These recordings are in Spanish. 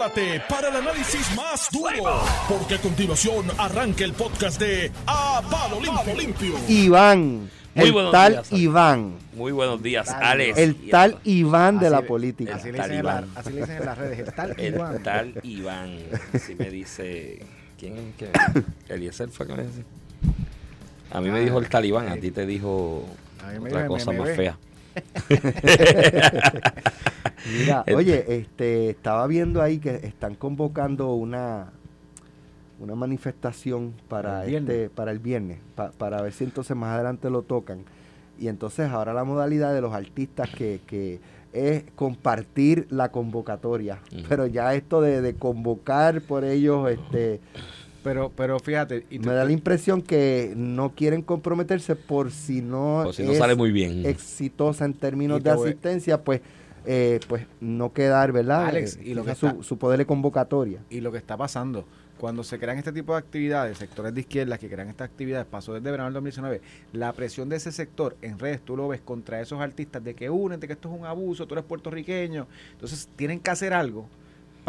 Prepárate para el análisis más duro, porque a continuación arranca el podcast de A Palo Limpio. Iván. el tal Iván. Muy buenos días, Alex. El tal Iván de la política. Así le, dicen así le, dicen en las redes. El tal Iván. El tal Iván. Así me dice. ¿Quién es que? Eliezer fue que me dice. A mí me dijo el talibán, a ti te dijo otra cosa más fea. Mira, oye, este, estaba viendo ahí que están convocando una una manifestación para el este, para el viernes, para ver si entonces más adelante lo tocan. Y entonces ahora la modalidad de los artistas que, que es compartir la convocatoria. Pero ya esto de, de, convocar por ellos, este pero, pero fíjate. Y me da la impresión que no quieren comprometerse por si no, si no sale muy bien. exitosa en términos de asistencia, pues eh, pues no quedar, ¿verdad? Alex, y lo que su, su, poder de convocatoria. Y lo que está pasando, cuando se crean este tipo de actividades, sectores de izquierda que crean estas actividades, pasó desde verano del 2019, la presión de ese sector en redes, tú lo ves contra esos artistas de que unen, de que esto es un abuso, tú eres puertorriqueño, entonces tienen que hacer algo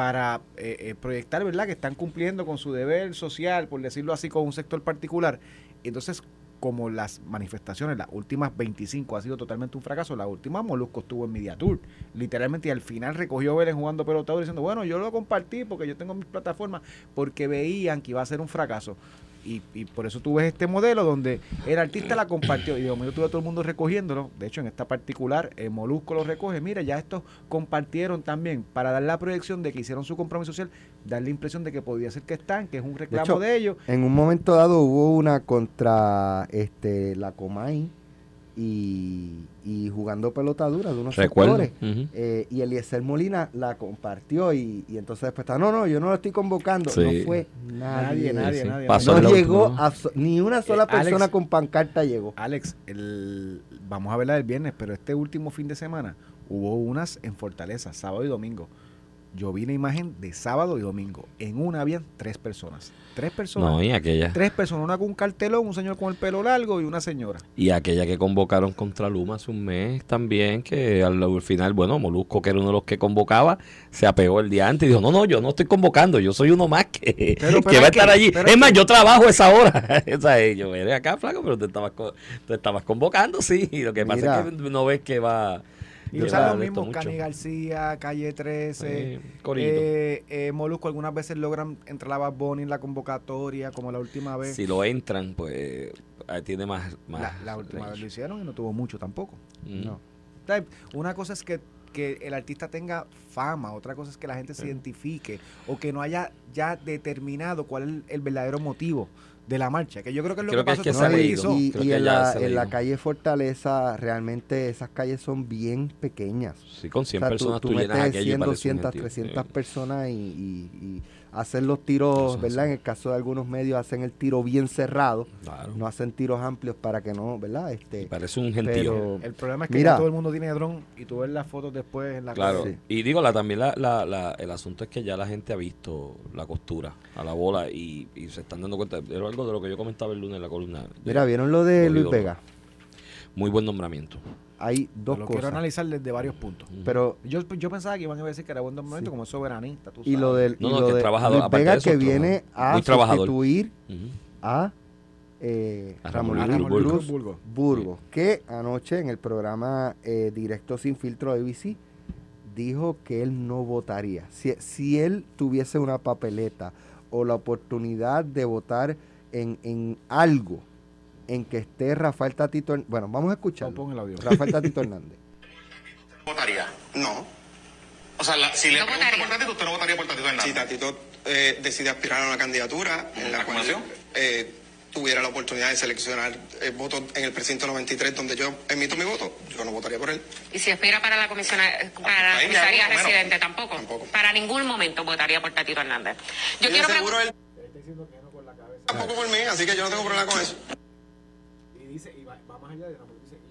para eh, eh, proyectar, ¿verdad?, que están cumpliendo con su deber social, por decirlo así, con un sector particular. Entonces, como las manifestaciones, las últimas 25 ha sido totalmente un fracaso, la última Molusco estuvo en Media Tour, literalmente, y al final recogió Vélez jugando pelotador diciendo, bueno, yo lo compartí porque yo tengo mis plataformas, porque veían que iba a ser un fracaso y, y, por eso tú ves este modelo donde el artista la compartió y de momento tuve todo el mundo recogiéndolo. De hecho, en esta particular, el Molusco lo recoge. Mira, ya estos compartieron también para dar la proyección de que hicieron su compromiso social, dar la impresión de que podía ser que están, que es un reclamo de, ellos. En un momento dado hubo una contra este la Comay y, y jugando pelota dura de unos sectores. Eh, y Eliezer Molina la compartió y, y, entonces después está, no, no, yo no lo estoy convocando. No fue nadie. Nadie, nadie, no llegó, ni una sola persona con pancarta llegó. Alex, el, vamos a verla el viernes, pero este último fin de semana hubo unas en Fortaleza, sábado y domingo. Yo vi la imagen de sábado y domingo. En una habían tres personas. Tres personas. No, y aquella. Tres personas. Una con un cartelón, un señor con el pelo largo y una señora. Y aquella que convocaron contra Luma hace un mes también, que al, final, bueno, Molusco, que era uno de los que convocaba, se apegó el día antes y dijo: No, no, yo no estoy convocando, yo soy uno más que, va a estar allí. Es más, yo trabajo esa hora. o sea, yo eres acá, flaco, pero te estabas, te estabas convocando, sí. Y lo que pasa es que no ves que va y usan los mismos, Cani García, Calle 13, eh, eh, Molusco algunas veces logran entrar la Bad Bunny en la convocatoria, como la última vez. Si lo entran, pues tiene más... más la, última vez lo hicieron y no tuvo mucho tampoco. Mm. No. Una cosa es que, que el artista tenga fama, otra cosa es que la gente se identifique o que no haya ya determinado cuál es el verdadero motivo de la marcha, que yo creo que es lo que, pasó. y, y en, la, en la, calle Fortaleza, realmente esas calles son bien pequeñas. Sí, con 100 personas tú, tú, metes 100, 200, 300 personas y hacen los tiros, ¿verdad? En el caso de algunos medios hacen el tiro bien cerrado, no hacen tiros amplios para que no, ¿verdad? Este, parece un gentío. el problema es que todo el mundo tiene dron y tú ves las fotos después en la Claro, y digo, la, también la, la, el asunto es que ya la gente ha visto la costura a la bola y, se están dando cuenta, era algo de lo que yo comentaba el lunes en la columna. Mira, ¿vieron lo de Luis Vega? Muy buen nombramiento. Hay dos lo cosas. quiero analizar desde varios puntos. Pero yo, yo pensaba que iban a decir que era buen momento como soberanista. y lo del y lo de, trabajador, Vega que viene a sustituir a, eh, Ramón, Burgos, Burgos, que anoche en el programa eh, Directo Sin Filtro de ABC dijo que él no votaría. Si, si él tuviese una papeleta o la oportunidad de votar en, en algo en que esté Rafael Tatito Bueno, vamos a escuchar. Rafael Tatito Hernández. ¿Votaría? No. O sea, si le pregunto por Tatito, usted no votaría por Tatito Hernández. Si Tatito eh, decide aspirar a una candidatura en la cual eh, tuviera la oportunidad de seleccionar el eh, voto en el precinto 93 donde yo emito mi voto, yo no votaría por él. ¿Y si aspira para la, comisión, para la comisaría residente tampoco? Tampoco. Para ningún momento votaría por Tatito Hernández. Yo quiero seguro él... Tampoco por mí, así que yo no tengo problema con eso dice, y va, más allá de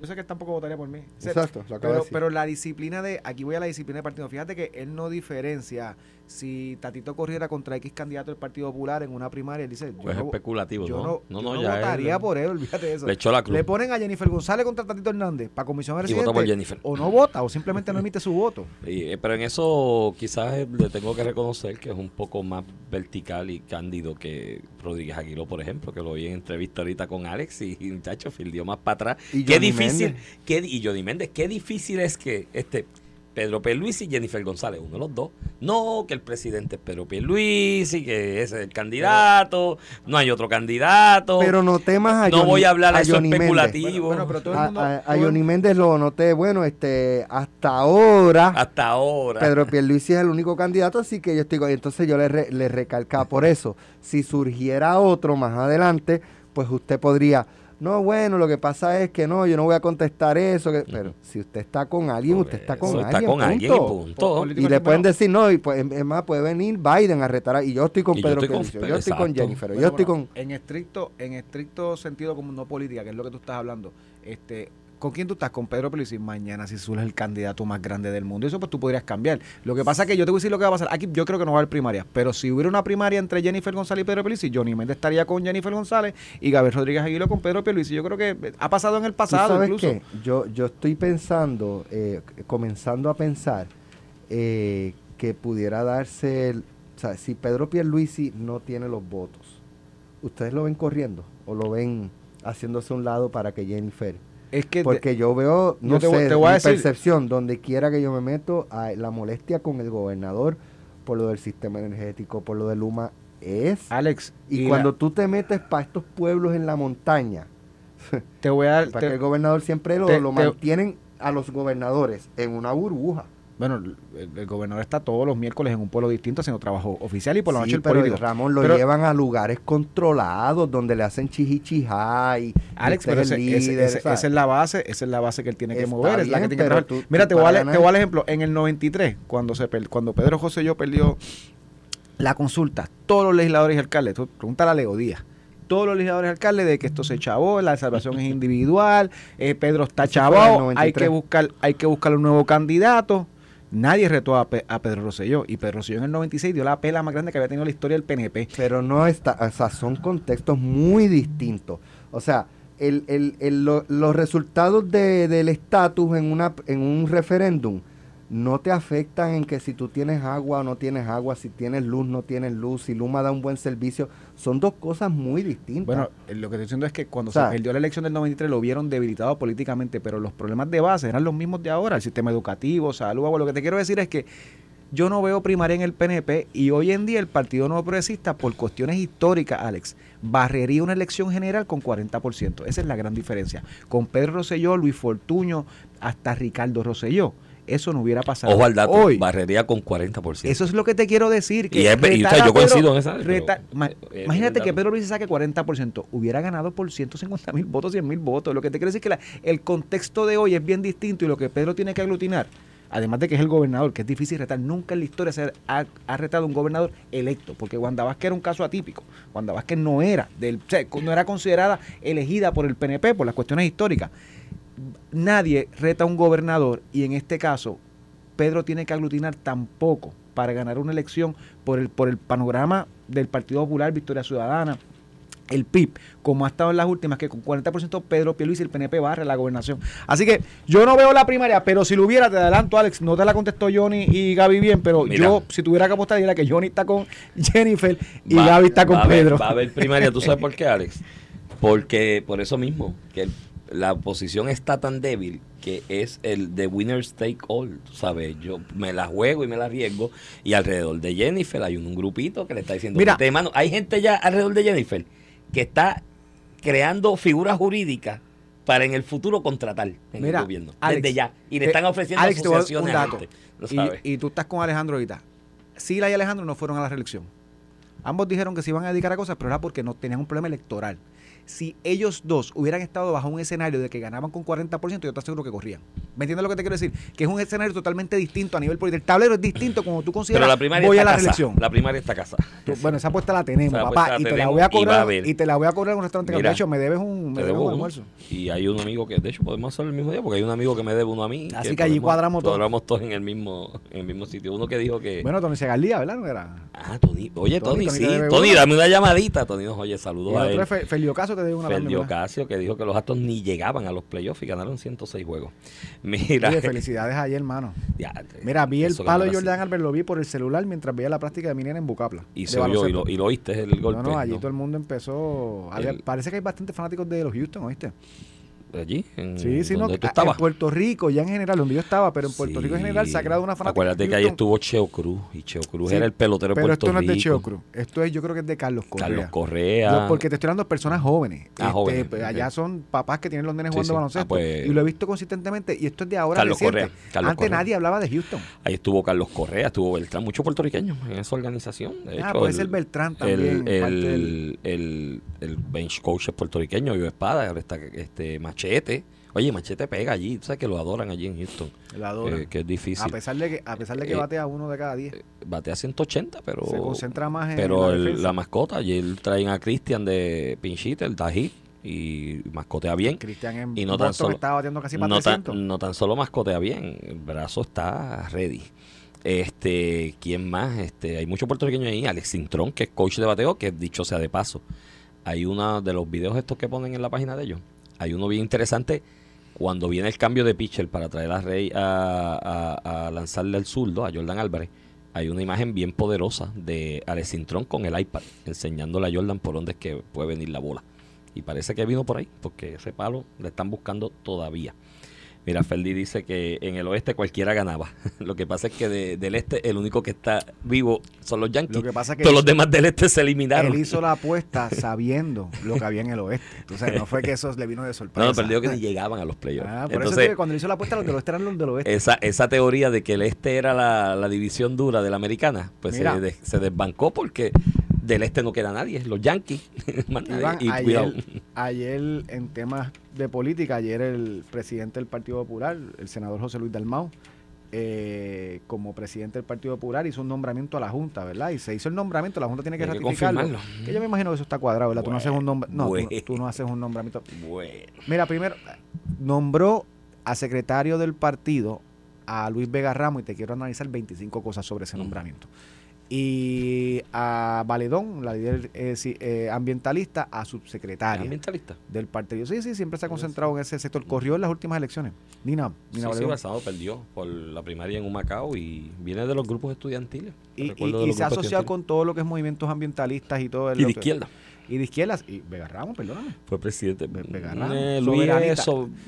yo sé que él tampoco votaría por mí. Exacto, pero, pero la disciplina de, aquí voy a la disciplina de partido. Fíjate que él no diferencia si Tatito corriera contra X candidato del Partido Popular en una primaria, él dice, pues yo, especulativo, yo no, no, votaría por él, olvídate de eso. Le, echó la cruz. le ponen a Jennifer González contra Tatito Hernández para comisión de residente, por Jennifer. o no vota, o simplemente no emite su voto. Eh, pero en eso quizás le tengo que reconocer que es un poco más vertical y cándido que Rodríguez Aguiló, por ejemplo, que lo vi en entrevista ahorita con Alex y, muchacho, fildió más para atrás. ¿Y qué difícil, qué, y Jody Méndez, qué difícil es que este Pedro Pierluisi y Jennifer González, uno de los dos. No, que el presidente es Pedro Pierluisi, que ese es el candidato, no hay otro candidato. Pero no temas a No voy a hablar a eso especulativo. a, Johnny Méndez lo noté, bueno, este, hasta ahora. Hasta ahora. Pedro Pierluisi es el único candidato, así que yo estoy, entonces yo le, le recalcaba por eso. Si surgiera otro más adelante, pues usted podría no, bueno, lo que pasa es que no, yo no voy a contestar eso. pero si usted está con alguien, usted está con alguien. Está con alguien punto. Y le pueden decir, no, y pues, es más, puede venir Biden a retar. Y yo estoy con Pedro yo estoy con, yo estoy con Jennifer, yo estoy con... En estricto, en estricto sentido como no política, que es lo que tú estás hablando, este ¿Con quién tú estás? Con Pedro Pierluisi. Mañana si surge el candidato más grande del mundo. Eso pues tú podrías cambiar. Lo que pasa es que yo te voy a decir lo que va a pasar. Aquí yo creo que no va a haber primaria. Pero si hubiera una primaria entre Jennifer González y Pedro Pierluisi, Johnny Méndez estaría con Jennifer González y Gabriel Rodríguez Aguilo con Pedro Pierluisi. Yo creo que ha pasado en el pasado sabes incluso. Qué? Yo, yo estoy pensando, eh, comenzando a pensar eh, que pudiera darse... o sea, si Pedro Pierluisi no tiene los votos, ¿ustedes lo ven corriendo o lo ven haciéndose a un lado para que Jennifer es que porque yo veo, no sé, te mi percepción, donde quiera que yo me meto, la molestia con el gobernador por lo del sistema energético, por lo de Luma, es. Alex. Y, cuando tú te metes para estos pueblos en la montaña, te voy a dar. Para que el gobernador siempre lo, lo mantienen a los gobernadores en una burbuja. Bueno, el, gobernador está todos los miércoles en un pueblo distinto haciendo trabajo oficial y por la noche el pero Ramón lo llevan a lugares controlados donde le hacen chihichijá y Alex, pero esa es la base, esa es la base que él tiene que mover, es la que tiene que Mira, te, voy a, te voy a dar ejemplo, en el 93, cuando se cuando Pedro José yo perdió la consulta, todos los legisladores y alcaldes, tú pregúntale a Leo Díaz, todos los legisladores y alcaldes de que esto se chavó, la salvación es individual, eh, Pedro está chavado, hay que buscar, hay que buscar un nuevo candidato. Nadie retó a, Pedro Rosselló y Pedro Rosselló en el 96 dio la pela más grande que había tenido la historia del PNP. Pero no está, o sea, son contextos muy distintos. O sea, el, el, los resultados de, del estatus en, una, en un referéndum no te afectan en que si tú tienes agua o no tienes agua, si tienes luz, no tienes luz, si Luma da un buen servicio. Son dos cosas muy distintas. Bueno, eh, lo que estoy diciendo es que cuando se perdió la elección del 93 lo vieron debilitado políticamente, pero los problemas de base eran los mismos de ahora, el sistema educativo, salud, agua. Lo que te quiero decir es que yo no veo primaria en el PNP y hoy en día el Partido Nuevo Progresista, por cuestiones históricas, Alex, barrería una elección general con 40%. Esa es la gran diferencia. Con Pedro Rosselló, Luis Fortuño, hasta Ricardo Rosselló eso no hubiera pasado. Ojo al dato, hoy. barrería con 40%. Eso es lo que te quiero decir. Que y, yo coincido en esa. imagínate que Pedro Luis saque 40%, hubiera ganado por 150 mil votos, 100 mil votos. Lo que te quiero decir es que el contexto de hoy es bien distinto y lo que Pedro tiene que aglutinar además de que es el gobernador, que es difícil retar, nunca en la historia se ha, ha, retado un gobernador electo, porque Wanda Vázquez era un caso atípico. Wanda Vázquez no era, del, no era considerada elegida por el PNP por las cuestiones históricas nadie reta a un gobernador y en este caso Pedro tiene que aglutinar tampoco para ganar una elección por el, por el panorama del Partido Popular, Victoria Ciudadana, el PIB, como ha estado en las últimas, que con 40% Pedro Pierluisi y el PNP barre la gobernación. Así que yo no veo la primaria, pero si lo hubiera, te adelanto, Alex, no te la contestó Johnny y Gaby bien, pero yo, si tuviera que apostar, diría que Johnny está con Jennifer y Gaby está con Pedro. va a haber primaria, ¿tú sabes por qué, Alex? Porque, por eso mismo, que el la oposición está tan débil que es el de winner's take all, ¿sabes? Yo me la juego y me la arriesgo y alrededor de Jennifer hay un, grupito que le está diciendo, Mira, mano, hay gente ya alrededor de Jennifer que está creando figuras jurídicas para en el futuro contratar en el gobierno, desde ya. Y le están ofreciendo asociaciones Y, y, tú estás con Alejandro ahorita. Sila y Alejandro no fueron a la reelección. Ambos dijeron que se iban a dedicar a cosas, pero era porque no tenían un problema electoral. Si ellos dos hubieran estado bajo un escenario de que ganaban con 40%, yo te aseguro que corrían. ¿Me entiendes lo que te quiero decir? Que es un escenario totalmente distinto a nivel político. El tablero es distinto como tú consideras. Pero la primaria voy a la reelección. La primaria está casa. Bueno, esa apuesta la tenemos, papá. y te la voy a cobrar. Y, te la voy a cobrar en un restaurante que de hecho me debes un, me debes un almuerzo. Y hay un amigo que, de hecho, podemos hacerlo el mismo día, porque hay un amigo que me debe uno a mí. Así que, allí cuadramos todos. Cuadramos todos en el mismo, en el mismo sitio. Uno que dijo que. Bueno, Tony Segaldía, ¿verdad? ¿No era? Ah, Tony. Oye, Tony, sí. Tony, dame una llamadita. Tony nos oye, saludos a él. Felio Casio te dio una Felio Casio que dijo que los Astros ni llegaban a los playoffs y ganaron 106 juegos. Mira. felicidades ayer, hermano. Mira, vi el palo de Jordan Albert, lo vi por el celular mientras veía la práctica de Minera en Bucapla. Y se oyó, y lo, y lo oíste el golpe. No, no, allí todo el mundo empezó. parece que hay bastantes fanáticos de los Houston, ¿oíste? Allí, en sí, sí, no, en Puerto Rico, ya en general, donde yo estaba, pero en Puerto Rico en general se ha creado una fanática. Acuérdate que ahí estuvo Cheo Cruz, y Cheo Cruz era el pelotero de Puerto Rico. Pero esto no es de Cheo Cruz, esto es, yo creo que es de Carlos Correa. Carlos Correa. porque te estoy hablando de personas jóvenes. Ah, este, pues, allá son papás que tienen los nenes jugando baloncesto. Ah, pues, y lo he visto consistentemente, y esto es de ahora Carlos Correa. Antes nadie hablaba de Houston. Ahí estuvo Carlos Correa, estuvo Beltrán, muchos puertorriqueños en esa organización. ah, puede ser Beltrán también. El, el, el, bench coach es puertorriqueño, yo Espada, ahora está este Machete. Oye, Machete pega allí, tú sabes que lo adoran allí en Houston. Lo adoran. Eh, que es difícil. A pesar de que, a pesar de que eh, batea uno de cada diez. Eh, batea 180, pero. Se concentra más en. Pero la, mascota, allí traen a Cristian de Pinchita, el Tají, y mascotea bien. Cristian en y no tan solo, estaba batiendo casi no tan, no tan solo mascotea bien, el brazo está ready. Este, ¿quién más? Este, hay muchos puertorriqueños ahí, Alex Cintrón, que es coach de bateo, que dicho sea de paso. Hay uno de los videos estos que ponen en la página de ellos. Hay uno bien interesante cuando viene el cambio de pitcher para traer a Rey a, lanzarle al zurdo, a Jordan Álvarez, hay una imagen bien poderosa de Alex Cintrón con el iPad, enseñándole a Jordan por dónde es que puede venir la bola. Y parece que vino por ahí, porque ese palo le están buscando todavía. Mira, Ferdi dice que en el oeste cualquiera ganaba. Lo que pasa es que del este el único que está vivo son los Yankees. Lo que pasa que Todos los demás del este se eliminaron. Él hizo la apuesta sabiendo lo que había en el oeste. Entonces no fue que eso le vino de sorpresa. No, perdió que ni llegaban a los playoffs. Ah, por Entonces, eso que cuando hizo la apuesta los del oeste eran los del oeste. Esa, esa teoría de que el este era la, división dura de la americana, pues se, se desbancó porque del este no queda nadie, los Yankees. ayer, en temas de política, ayer el presidente del Partido Popular, el senador José Luis Dalmau, eh, como presidente del Partido Popular hizo un nombramiento a la Junta, ¿verdad? Y se hizo el nombramiento, la Junta tiene que ratificarlo. Que yo me imagino que eso está cuadrado, ¿verdad? tú no haces un nombre, no, tú, no haces un nombramiento. Mira, primero nombró a secretario del partido a Luis Vega Ramos y te quiero analizar 25 cosas sobre ese mm. Y a Valedón, la líder eh, eh, ambientalista, a subsecretaria ambientalista del partido. Sí, sí, siempre se ha concentrado en ese sector. Corrió en las últimas elecciones. Nina, Nina sí, sí, perdió por la primaria en Humacao y viene de los grupos estudiantiles. Y, se ha asociado con todo lo que es movimientos ambientalistas y todo. El, y de izquierda. Y de izquierdas. Y Vega Ramos, perdóname. Fue presidente. Vega Ramos. Eh,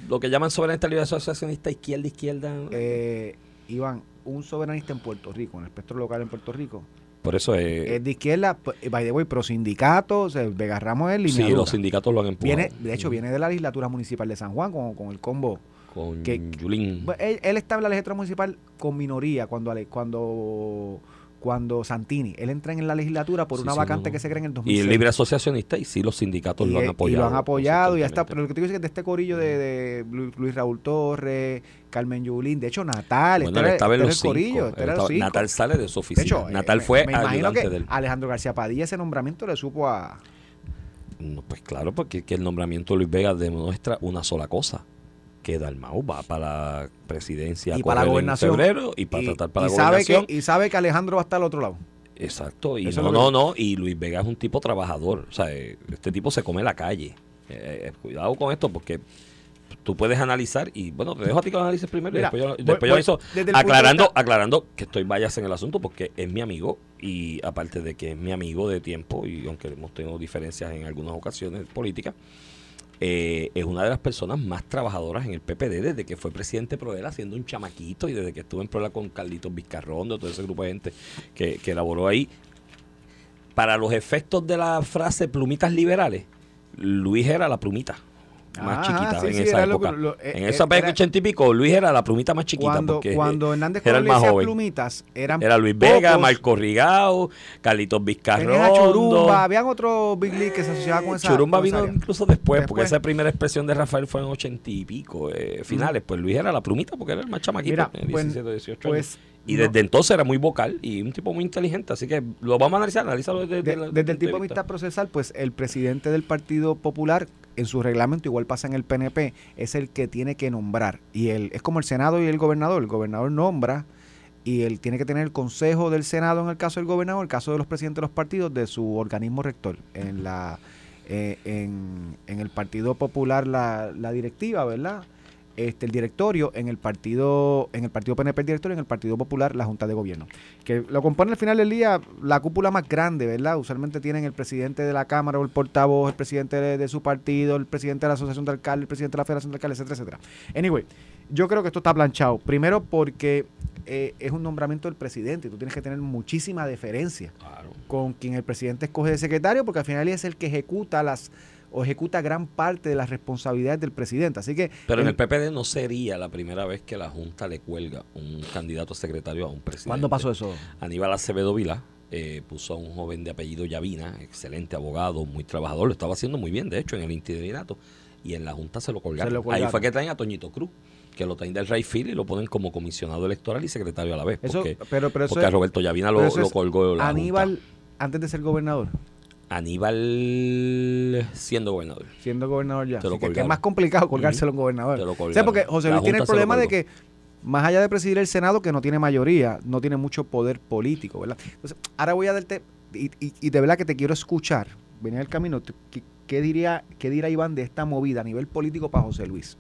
lo que llaman soberanista libre asociacionista izquierda, izquierda. Eh, Iván, un soberanista en Puerto Rico, en el espectro local en Puerto Rico. Por eso es. Es de izquierda, by the way, pro sindicatos, Vega Ramos es Sí, los sindicatos lo han empujado. Viene, de hecho, viene de la legislatura municipal de San Juan con, con el combo. Con Yulín. Él, él, está en la legislatura municipal con minoría cuando, cuando cuando Santini, él entra en la legislatura por una vacante que se crea en el 2006. Y el libre asociacionista y sí los sindicatos lo han apoyado. Y lo han apoyado y ya está. Pero lo que te digo es que de este corillo de, Luis Raúl Torres, Carmen Yulín, de hecho Natal, bueno, este estaba en los corillo, este Natal sale de su oficina. De hecho, Natal eh, fue me, imagino que Alejandro García Padilla ese nombramiento le supo a... No, pues claro, porque que el nombramiento de Luis Vega demuestra una sola cosa que Dalmau va para la presidencia y para la gobernación febrero y para tratar para la gobernación. y sabe que Alejandro va a estar al otro lado. Exacto, y no, no, no, y Luis Vega es un tipo trabajador, o sea, este tipo se come la calle. Eh, eh, cuidado con esto porque tú puedes analizar y bueno, te dejo a ti que lo analices primero y después yo, después yo aclarando, aclarando que estoy vayas en el asunto porque es mi amigo y aparte de que es mi amigo de tiempo y aunque hemos tenido diferencias en algunas ocasiones políticas, eh, es una de las personas más trabajadoras en el PPD desde que fue presidente Proela haciendo un chamaquito y desde que estuvo en Proela con Carlitos Vizcarrón, todo ese grupo de gente que, que elaboró ahí. Para los efectos de la frase plumitas liberales, Luis era la plumita más chiquita en esa época. Eh, en esa época, ochenta y pico, Luis era la plumita más chiquita. Cuando, porque cuando Hernández era el más joven. plumitas, eran Era Luis Vega, Marco Rigao, Carlitos Vizcarrondo. Churumba, habían otros Big League que se asociaban con esa Churumba vino incluso después, porque esa primera expresión de Rafael fue en ochenta y pico, eh, finales. Pues Luis era la plumita porque era el más chamaquito, Mira, 17, 18 pues, años. Y desde entonces era muy vocal y un tipo muy inteligente, así que lo vamos a analizar, analizarlo desde, desde el tipo de vista procesal, pues el presidente del Partido Popular en su reglamento, igual pasa en el PNP, es el que tiene que nombrar. Y él es como el Senado y el gobernador. El gobernador nombra y él tiene que tener el consejo del Senado en el caso del gobernador, en el caso de los presidentes de los partidos, de su organismo rector. En la eh, en, en, el Partido Popular la, la directiva, ¿verdad? Este, el directorio en el partido en el partido PNP el directorio en el Partido Popular la Junta de Gobierno que lo compone al final del día la cúpula más grande verdad usualmente tienen el presidente de la cámara o el portavoz el presidente de, su partido el presidente de la asociación de alcaldes el presidente de la federación de alcaldes etcétera etcétera. Anyway yo creo que esto está planchado. Primero porque eh, es un nombramiento del presidente y tú tienes que tener muchísima deferencia con quien el presidente escoge de secretario porque al final es el que ejecuta las o ejecuta gran parte de las responsabilidades del presidente. Así que Pero en el PPD no sería la primera vez que la Junta le cuelga un candidato a secretario a un presidente. ¿Cuándo pasó eso? Aníbal Acevedo Vila eh, puso a un joven de apellido Yavina, excelente abogado, muy trabajador, lo estaba haciendo muy bien, de hecho, en el interinato, y en la Junta se lo colgaron. Ahí fue que traen a Toñito Cruz que lo traen del Rayfield y lo ponen como comisionado electoral y secretario a la vez. Porque, pero, pero porque a Roberto Yavina lo, colgó. La Aníbal, antes de ser gobernador. Aníbal siendo gobernador. Siendo gobernador ya. que, es más complicado colgárselo a un gobernador. o sea, porque José Luis tiene el problema de que, más allá de presidir el Senado, que no tiene mayoría, no tiene mucho poder político, ¿verdad? Entonces, ahora voy a darte, y, y, de verdad que te quiero escuchar, venía el camino, ¿qué, diría, ¿qué dirá Iván de esta movida a nivel político para José Luis?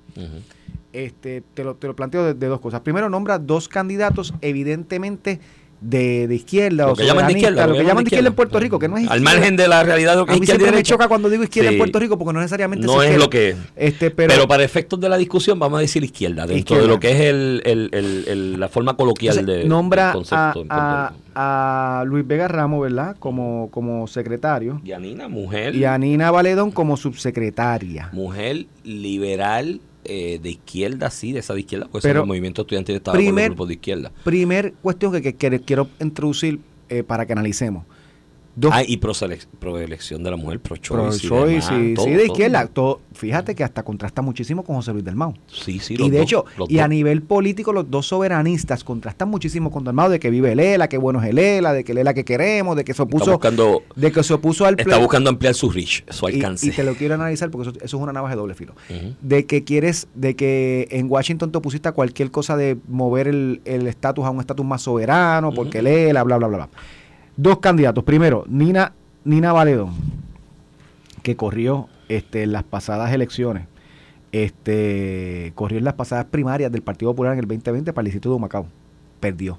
este, te, lo, te lo planteo de, de dos cosas. Primero, nombra dos candidatos evidentemente de, de izquierda lo o que llaman de izquierda, lo que llaman de izquierda en Puerto Rico, que no es Al margen de la realidad de lo que a mí siempre me choca cuando digo izquierda en Puerto Rico porque no necesariamente no es, lo que es. Este, pero, para efectos de la discusión vamos a decir izquierda, dentro de lo que es el, el, el, la forma coloquial de, nombra concepto a, a, Luis Vega Ramos, ¿verdad? Como, como secretario. Y a Nina, mujer. Y a Nina Valedón como subsecretaria. Mujer liberal eh, de izquierda, sí, de esa de izquierda, pues el movimiento estudiantil estaba con el grupo de izquierda. Primer cuestión que, quiero introducir eh, para que analicemos. Ah, y proelección de la mujer, pro-choice. Pro sí, sí, de izquierda. Todo, fíjate que hasta contrasta muchísimo con José Luis del Mau. Sí, sí, Y de hecho, y a nivel político, los dos soberanistas contrastan muchísimo con Del Mau de que vive Lela, que bueno es el Lela, de que Lela que queremos, de que se opuso, buscando, de que se opuso al Está buscando ampliar su reach, su alcance. Y, te lo quiero analizar porque eso, es una navaja de doble filo. De que quieres, de que en Washington te opusiste a cualquier cosa de mover el estatus a un estatus más soberano, porque Lela, bla, bla, bla, bla. Dos candidatos. Primero, Nina, Nina Valedón, que corrió este, en las pasadas elecciones. Este, corrió en las pasadas primarias del Partido Popular en el 2020 para el distrito de Macao. Perdió.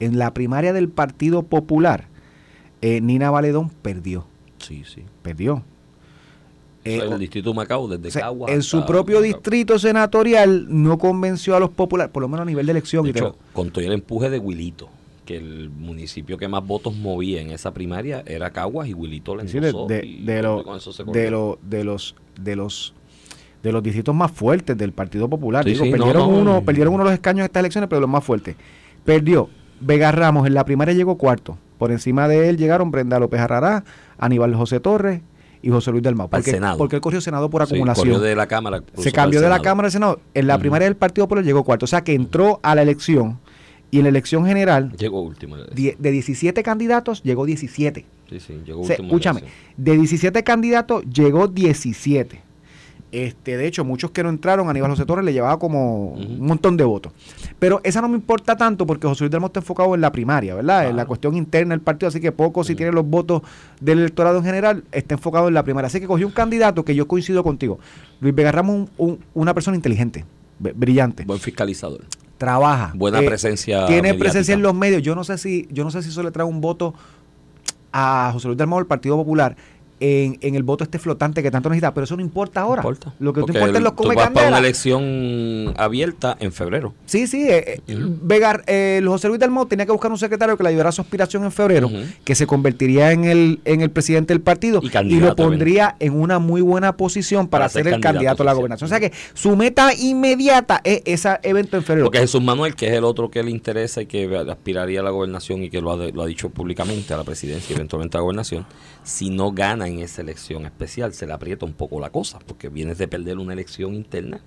En la primaria del Partido Popular, eh, Nina Valedón perdió. Sí, sí. Perdió. en el distrito de Macao, desde o En su propio distrito senatorial no convenció a los populares, por lo menos a nivel de elección. De hecho, contó el empuje de Wilito que el municipio que más votos movía en esa primaria era Caguas y Wilito le sí, de, de, de, lo, de, lo, de los de los de los distritos más fuertes del Partido Popular. Digo, perdieron uno, perdieron uno de los escaños en estas elecciones, pero los más fuertes. Perdió Vega Ramos en la primaria llegó cuarto. Por encima de él llegaron Brenda López Arrará, Aníbal José Torres y José Luis del Mau. Porque, Senado. porque él corrió Senado por acumulación. De la Cámara. Se cambió de la Cámara al Senado. En la primaria del Partido Popular llegó cuarto. O sea que entró a la elección y en la elección general, llegó último. De, 17 candidatos, llegó 17. Sí, sí, llegó último. Escúchame, de 17 candidatos, llegó 17. Este, de hecho, muchos que no entraron, Aníbal José Torres le llevaba como un montón de votos. Pero esa no me importa tanto porque José Luis del está enfocado en la primaria, ¿verdad? En la cuestión interna del partido, así que poco si tiene los votos del electorado en general, está enfocado en la primaria. Así que cogí un candidato que yo coincido contigo. Luis Vega Ramos, una persona inteligente, brillante. Buen fiscalizador trabaja. Buena eh, presencia. Tiene presencia en los medios. Yo no sé si, yo no sé si eso le trae un voto a José Luis del del Partido Popular. En, en, el voto este flotante que tanto necesita, pero eso no importa ahora. Lo que importa es los come vas para una elección abierta en febrero. Sí, sí. Eh, Vegar, eh, José Luis Dalmau tenía que buscar un secretario que le ayudara a su aspiración en febrero, que se convertiría en el, en el presidente del partido y, lo pondría en una muy buena posición para, ser, el candidato, a la gobernación. O sea que su meta inmediata es ese evento en febrero. Porque Jesús Manuel, que es el otro que le interesa y que aspiraría a la gobernación y que lo ha, lo ha dicho públicamente a la presidencia y eventualmente a la gobernación, si no gana en esa elección especial, se le aprieta un poco la cosa, porque vienes de perder una elección interna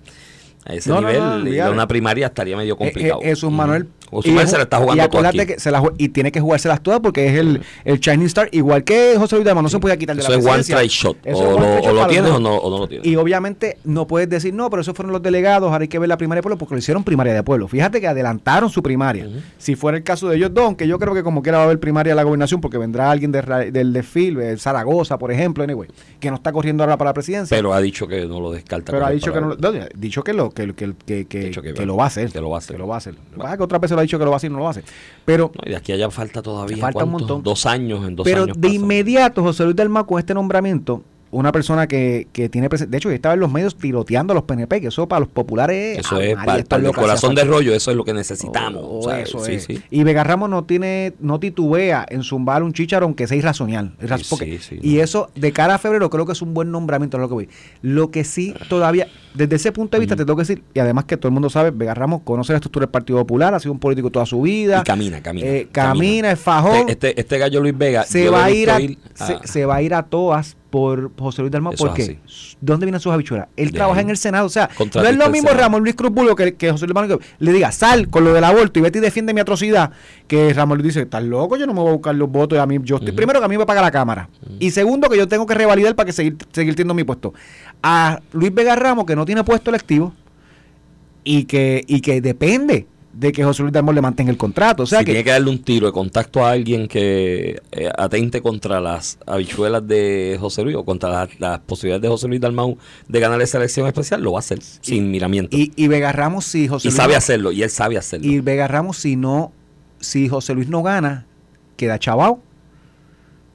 a ese nivel, una primaria estaría medio eh, eh, complicado. Jesús Manuel o y, se la está jugando y que se la, y tiene que jugárselas todas porque es el, el Chinese Star, igual que José Luis Dama, no se puede quitar de eso la es one try shot. o, lo, tienes o no, o no, lo tienes. Y obviamente no puedes decir, no, pero esos fueron los delegados, ahora hay que ver la primaria de pueblo porque lo hicieron primaria de pueblo. Fíjate que adelantaron su primaria. Si fuera el caso de ellos dos, aunque yo creo que como quiera va a haber primaria de la gobernación porque vendrá alguien del desfile, Zaragoza, por ejemplo, anyway, que no está corriendo ahora para la presidencia. Pero ha dicho que no lo descarta. Pero ha dicho que no, dicho que lo que, que, que, que, lo va a hacer. Que lo va a hacer. Que lo va a hacer. que otra vez se lo ha dicho que lo va a hacer y no lo va a hacer. Pero. y de aquí allá falta todavía. Falta un montón. Dos años, en dos pero años. Pero de inmediato, José Luis del Mar, con este nombramiento, una persona que, que tiene de hecho estaba en los medios tiroteando a los PNP que eso para los populares eso es para, el corazón de rollo eso es lo que necesitamos oh, eso es. y Vega Ramos no tiene no titubea en zumbar un chicharón que sea irracional y eso de cara a febrero creo que es un buen nombramiento lo que voy. Lo que sí todavía desde ese punto de vista te tengo que decir y además que todo el mundo sabe Vega Ramos conoce la estructura del Partido Popular ha sido un político toda su vida y camina camina eh, camina, es fajón. Este, este gallo Luis Vega se va a ir a, se, va a ir a todas por José Luis Dalmau. ¿Por qué? ¿Dónde vienen sus habichuelas? Él trabaja en el Senado. O sea, no es lo mismo Ramón Luis Cruz Bulgo que, que José Luis Dalmau le diga, sal con lo del aborto y vete y defiende mi atrocidad. Que Ramón Luis dice, estás loco, yo no me voy a buscar los votos. Y a mí, yo estoy, Primero que a mí me paga la Cámara. Y segundo que yo tengo que revalidar para que seguir, seguir teniendo mi puesto. A Luis Vega Ramos, que no tiene puesto electivo y que, y que depende de que José Luis Dalmau le mantenga el contrato. O sea si que, tiene que darle un tiro de contacto a alguien que eh, atente contra las habichuelas de José Luis o contra las, posibilidades de José Luis Dalmau de ganar esa elección especial, lo va a hacer sin miramiento. Y, y Vega Ramos, si José y sabe hacerlo, y él sabe hacerlo. Y Vega Ramos, si no, si José Luis no gana, queda chavao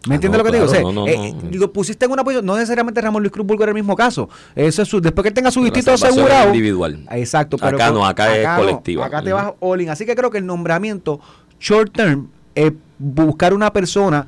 ¿Me ah, entiendes lo que te digo? O eh, lo pusiste en una posición, no necesariamente Ramón Luis Cruz Burgo era el mismo caso. Eso es después que él tenga su distrito asegurado. individual. Exacto. Pero acá no, acá, es colectivo. acá te vas all in. Así que creo que el nombramiento short term es buscar una persona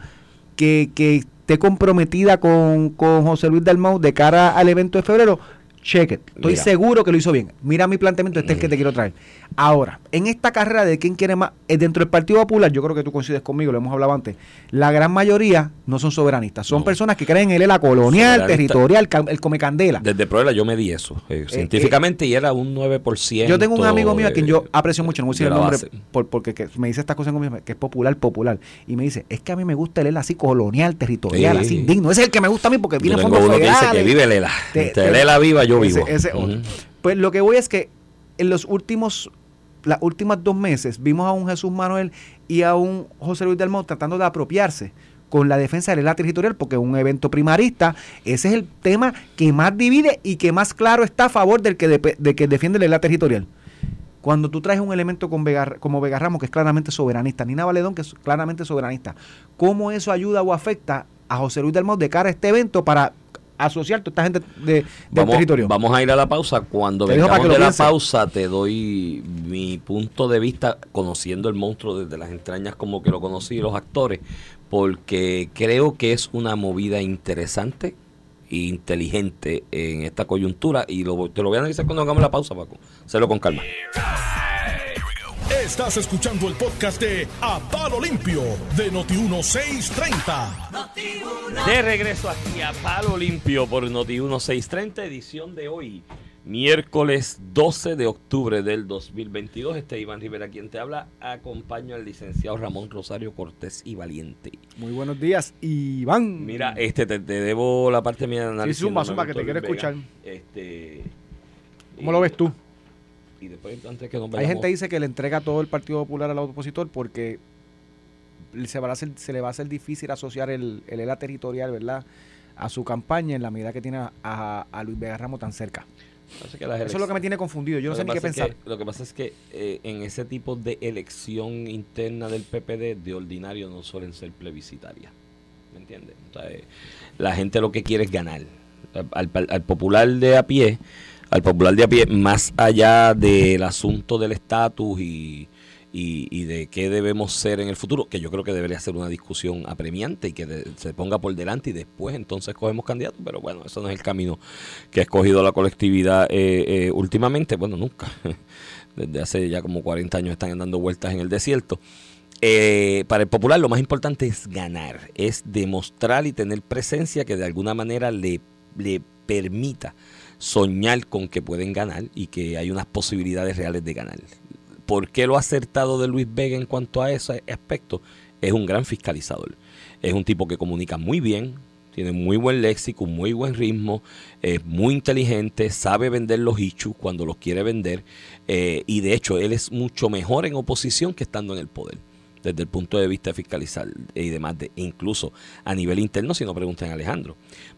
que, que esté comprometida con, con José Luis Dalmau de cara al evento de febrero check it. Estoy seguro que lo hizo bien. Mira mi planteamiento, este es el que te quiero traer. Ahora, en esta carrera de quién quiere más, eh, dentro del Partido Popular, yo creo que tú coincides conmigo, lo hemos hablado antes, la gran mayoría no son soberanistas, son personas que creen en la colonial, territorial, el come candela. Desde prueba yo me di eso, eh, eh, científicamente, y era un 9%. Yo tengo un amigo mío a quien yo aprecio mucho, no voy a decir el nombre, porque me dice estas cosas en que es popular, popular, y me dice, es que a mí me gusta el ELA así colonial, territorial, así indigno, ese es el que me gusta a mí porque viene fondo uno que dice que vive Lela, Lela viva, yo vivo. Pues lo que voy es que en los últimos, las últimas dos meses vimos a un Jesús Manuel y a un José Luis del tratando de apropiarse con la defensa de la territorial, porque un evento primarista, ese es el tema que más divide y que más claro está a favor del que, de, que defiende la territorial. Cuando tú traes un elemento con como Vega Ramos, que es claramente soberanista, Nina Valedón, que es claramente soberanista, ¿cómo eso ayuda o afecta a José Luis del de cara a este evento para asociar toda esta gente de, del territorio. Vamos a ir a la pausa. Cuando vengamos de la pausa, te doy mi punto de vista, conociendo el monstruo desde las entrañas como que lo conocí, los actores, porque creo que es una movida interesante e inteligente en esta coyuntura y lo, te lo voy a analizar cuando hagamos la pausa, Paco. Hacerlo con calma. Estás escuchando el podcast de A Palo Limpio de Noti1630. de regreso aquí a Palo Limpio por Noti1630, edición de hoy, miércoles 12 de octubre del 2022. Este Iván Rivera quien te habla. Acompaño al licenciado Ramón Rosario Cortés y Valiente. Muy buenos días, Iván. Mira, este te, debo la parte mía de análisis. Sí, zumba, zumba, que te quiero escuchar. Este, ¿Cómo lo ves tú? Y después antes que Hay gente que dice que le entrega todo el Partido Popular al opositor porque se, va a hacer, se le va a hacer difícil asociar el, el ELA territorial, ¿verdad? A su campaña en la medida que tiene a, a Luis Vega Ramos tan cerca. Eso es lo que me tiene confundido. Yo no sé ni qué pensar. lo que pasa es que eh, en ese tipo de elección interna del PPD, de ordinario no suelen ser plebiscitarias. ¿me entiendes? Eh, la gente lo que quiere es ganar. Al, popular de a pie, al popular de a pie, más allá del asunto del estatus y, y, de qué debemos ser en el futuro, que yo creo que debería ser una discusión apremiante y que se ponga por delante y después entonces cogemos candidatos, pero bueno, eso no es el camino que ha escogido la colectividad eh, eh, últimamente, bueno, nunca, desde hace ya como 40 años están dando vueltas en el desierto. Eh, para el popular lo más importante es ganar, es demostrar y tener presencia que de alguna manera le, le permita soñar con que pueden ganar y que hay unas posibilidades reales de ganar. ¿Por qué lo acertado de Luis Vega en cuanto a ese aspecto? Es un gran fiscalizador. Es un tipo que comunica muy bien, tiene muy buen léxico, muy buen ritmo, es muy inteligente, sabe vender los issues cuando los quiere vender eh, y de hecho él es mucho mejor en oposición que estando en el poder desde el punto de vista fiscalizar y demás, de, incluso a nivel interno, si no preguntan a Alejandro.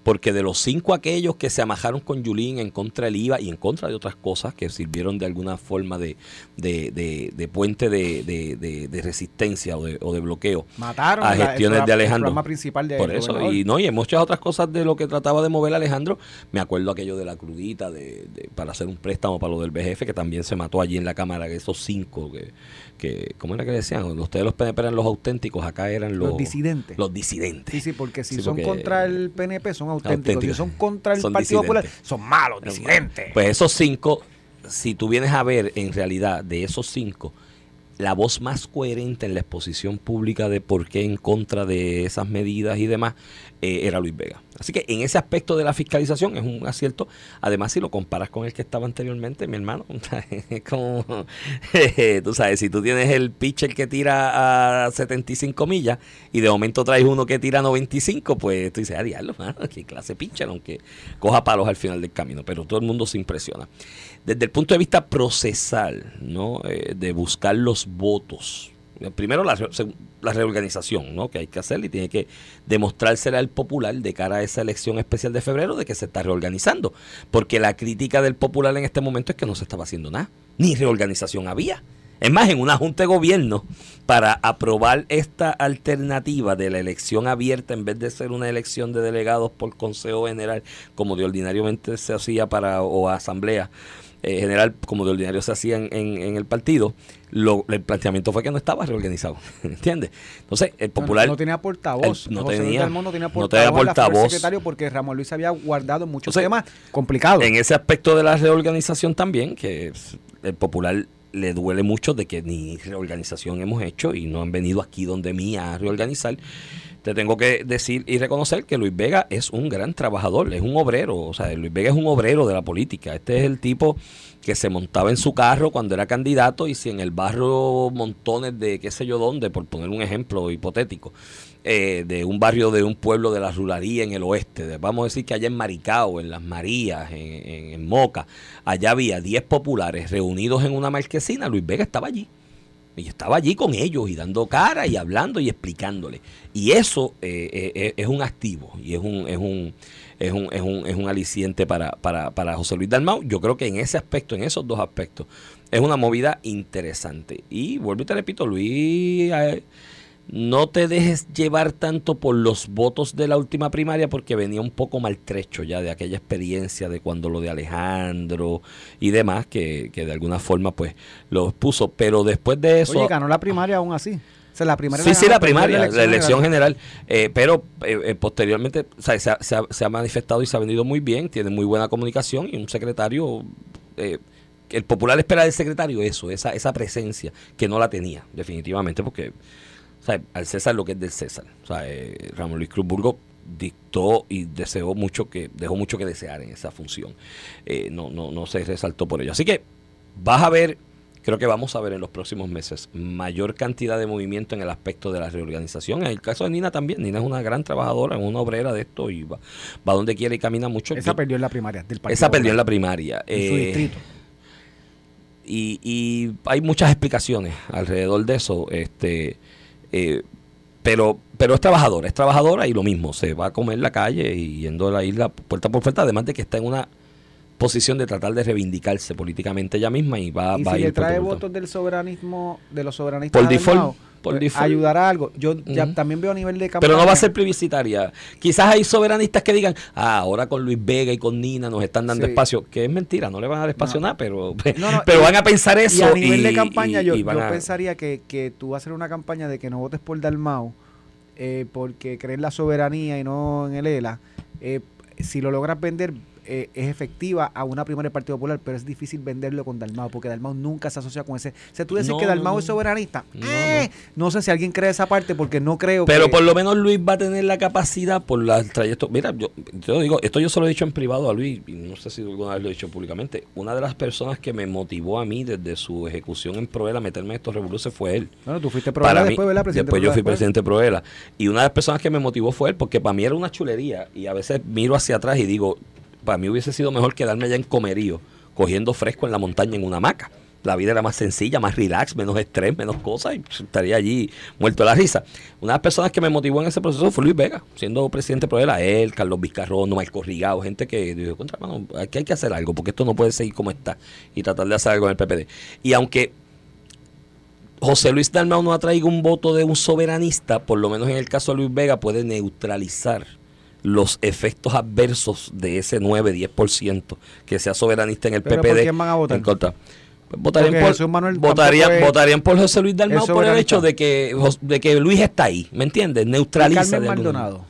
Porque de los cinco aquellos que se amajaron con Yulín en contra del IVA y en contra de otras cosas que sirvieron de alguna forma de, de, puente de, resistencia o de, bloqueo Mataron a gestiones de Alejandro. principal Por eso, y no, y en muchas otras cosas de lo que trataba de mover Alejandro, me acuerdo aquello de la crudita de, para hacer un préstamo para lo del BGF, que también se mató allí en la Cámara, esos cinco que que ¿cómo era que decían? Ustedes los PNP eran los auténticos, acá eran los, disidentes. Los disidentes. Sí, sí, porque si son contra el PNP son auténticos, si son contra el Partido Popular son malos, disidentes. Pues esos cinco, si tú vienes a ver en realidad de esos cinco, la voz más coherente en la exposición pública de por qué en contra de esas medidas y demás eh, era Luis Vega. Así que en ese aspecto de la fiscalización es un acierto. Además, si lo comparas con el que estaba anteriormente, mi hermano, es como, tú sabes, si tú tienes el pitcher que tira a 75 millas y de momento traes uno que tira a 95, pues tú dices, a ah, diablo, qué clase pitcher, aunque coja palos al final del camino, pero todo el mundo se impresiona. Desde el punto de vista procesal, ¿no? Eh, de buscar los votos primero la, la, reorganización ¿no? que hay que hacer y tiene que demostrársela al popular de cara a esa elección especial de febrero de que se está reorganizando. Porque la crítica del popular en este momento es que no se estaba haciendo nada, ni reorganización había. Es más, en una junta de gobierno, para aprobar esta alternativa de la elección abierta en vez de ser una elección de delegados por Consejo General, como de ordinariamente se hacía para o asamblea, eh, general, como de ordinario se hacía en, en, el partido, lo, el planteamiento fue que no estaba reorganizado. ¿Entiendes? Entonces, el popular. No, tenía portavoz. no, tenía, no, tenía, portavoz. secretario porque Ramón Luis había guardado muchos temas complicados. En ese aspecto de la reorganización también, que el popular le duele mucho de que ni reorganización hemos hecho y no han venido aquí donde mí a reorganizar te tengo que decir y reconocer que Luis Vega es un gran trabajador, es un obrero, o sea, Luis Vega es un obrero de la política. Este es el tipo que se montaba en su carro cuando era candidato y si en el barrio montones de qué sé yo dónde, por poner un ejemplo hipotético, eh, de un barrio de un pueblo de la ruralía en el oeste, vamos a decir que allá en Maricao, en Las Marías, en, en Moca, allá había 10 populares reunidos en una marquesina, Luis Vega estaba allí. Y estaba allí con ellos y dando cara y hablando y explicándole. Y eso eh, eh, es un activo y es un, es un, es un, es un, es un aliciente para, para, para José Luis Dalmau. Yo creo que en ese aspecto, en esos dos aspectos, es una movida interesante. Y vuelvo y te repito, Luis no te dejes llevar tanto por los votos de la última primaria porque venía un poco maltrecho ya de aquella experiencia de cuando lo de Alejandro y demás que, que de alguna forma pues lo puso. Pero después de eso Oye, ganó la primaria aún así. La primaria sí, sí, la primaria, la elección, general. Eh, pero eh, eh, posteriormente se, ha, se, ha, manifestado y se ha vendido muy bien, tiene muy buena comunicación y un secretario, el popular espera del secretario eso, esa, esa presencia que no la tenía, definitivamente, porque al César lo que es del César. O sea, eh, Ramón Luis Cruz Burgo dictó y deseó mucho que, dejó mucho que desear en esa función. Eh, no, no, no se resaltó por ello. Así que vas a ver, creo que vamos a ver en los próximos meses mayor cantidad de movimiento en el aspecto de la reorganización. En el caso de Nina también, Nina es una gran trabajadora, es una obrera de esto y va, va donde quiere y camina mucho. Esa perdió en la primaria del Esa perdió en la primaria. En su eh, distrito. Y, y hay muchas explicaciones alrededor de eso. Este, eh, pero, pero es trabajadora, es trabajadora y lo mismo, se va a comer la calle y yendo a la isla puerta por puerta, además de que está en una posición de tratar de reivindicarse políticamente ella misma y va, ¿Y va si a ir le trae votos del soberanismo, de los soberanistas por default, pues, ayudará algo. Yo ya también veo a nivel de campaña. Pero no va a ser plebiscitaria. Quizás hay soberanistas que digan, ah, ahora con Luis Vega y con Nina nos están dando espacio, que es mentira, no le van a dar espacio nada, pero, pero van a pensar eso. Y a nivel de campaña, yo, pensaría que, que tú vas a hacer una campaña de que no votes por Dalmau eh, porque crees en la soberanía y no en el ELA. Eh, si lo logras vender, eh, es efectiva a una primaria del Partido Popular, pero es difícil venderlo con Dalmau, porque Dalmau nunca se asocia con ese. O sea, tú decís que Dalmau es soberanista. Eh, no, sé si alguien cree esa parte, porque no creo Pero por lo menos Luis va a tener la capacidad por la trayecto. Mira, yo te digo, esto yo se lo he dicho en privado a Luis, y no sé si alguna vez lo he dicho públicamente. Una de las personas que me motivó a mí desde su ejecución en Proela a meterme en estos revoluciones fue él. Bueno, tú fuiste Proela después, ¿verdad? Presidente después yo fui presidente de Proela. Y una de las personas que me motivó fue él, porque para mí era una chulería. Y a veces miro hacia atrás y digo, para mí hubiese sido mejor quedarme allá en Comerío, cogiendo fresco en la montaña en una hamaca. La vida era más sencilla, más relax, menos estrés, menos cosas, y estaría allí muerto de la risa. Una de las personas que me motivó en ese proceso fue Luis Vega, siendo presidente de Proela, él, Carlos Vizcarrón, Marco Rigado, gente que dijo, contra mano, aquí hay que hacer algo, porque esto no puede seguir como está, y tratar de hacer algo en el PPD. Y aunque José Luis Dalmau no ha traído un voto de un soberanista, por lo menos en el caso de Luis Vega, puede neutralizar los efectos adversos de ese 9-10% que sea soberanista en el PPD. ¿Por quién van a votar? votarían, por, votarían, votarían, por José Luis Dalmau por el hecho de que, de que Luis está ahí, ¿me entiendes? Neutraliza. Carmen Maldonado.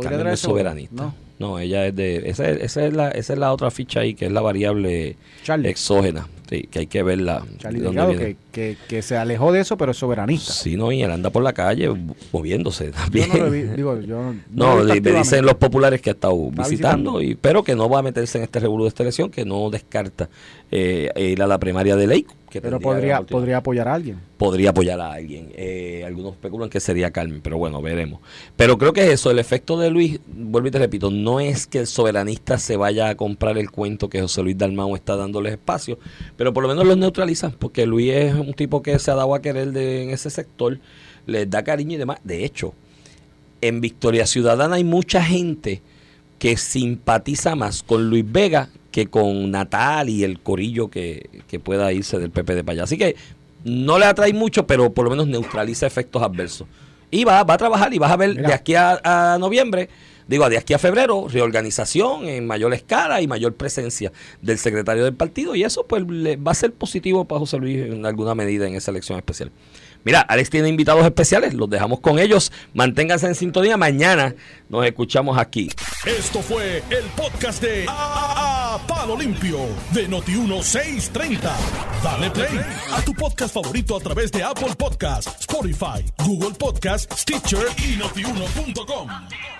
Carmen es soberanista. No. ella es de... Esa es, esa, es la, esa es la otra ficha ahí, que es la variable exógena. Sí, que hay que verla. que, que, que, se alejó de eso, pero es soberanista. Sí, no, y él anda por la calle moviéndose también. Yo no, digo, yo no, me dicen los populares que ha estado visitando, y, pero que no va a meterse en este revuelo de esta elección, que no descarta eh, ir a la primaria de ley pero podría, podría apoyar a alguien. Podría apoyar a alguien. Eh, algunos especulan que sería Carmen, pero bueno, veremos. Pero creo que eso, el efecto de Luis, vuelvo y te repito, no es que el soberanista se vaya a comprar el cuento que José Luis Dalmau está dándoles espacio, pero por lo menos los neutraliza, porque Luis es un tipo que se ha dado a querer de, en ese sector, les da cariño y demás. De hecho, en Victoria Ciudadana hay mucha gente que simpatiza más con Luis Vega que con Natal y el corillo que, pueda irse del PP de para allá. Así que no le atrae mucho, pero por lo menos neutraliza efectos adversos. Y va, va a trabajar y vas a ver de aquí a, noviembre, digo, de aquí a febrero, reorganización en mayor escala y mayor presencia del secretario del partido. Y eso pues va a ser positivo para José Luis en alguna medida en esa elección especial. Mira, Alex tiene invitados especiales, los dejamos con ellos. Manténganse en sintonía. Mañana nos escuchamos aquí. Esto fue el podcast de A, Palo Limpio de Noti1630. Dale play a tu podcast favorito a través de Apple Podcasts, Spotify, Google Podcasts, Stitcher y notiuno.com.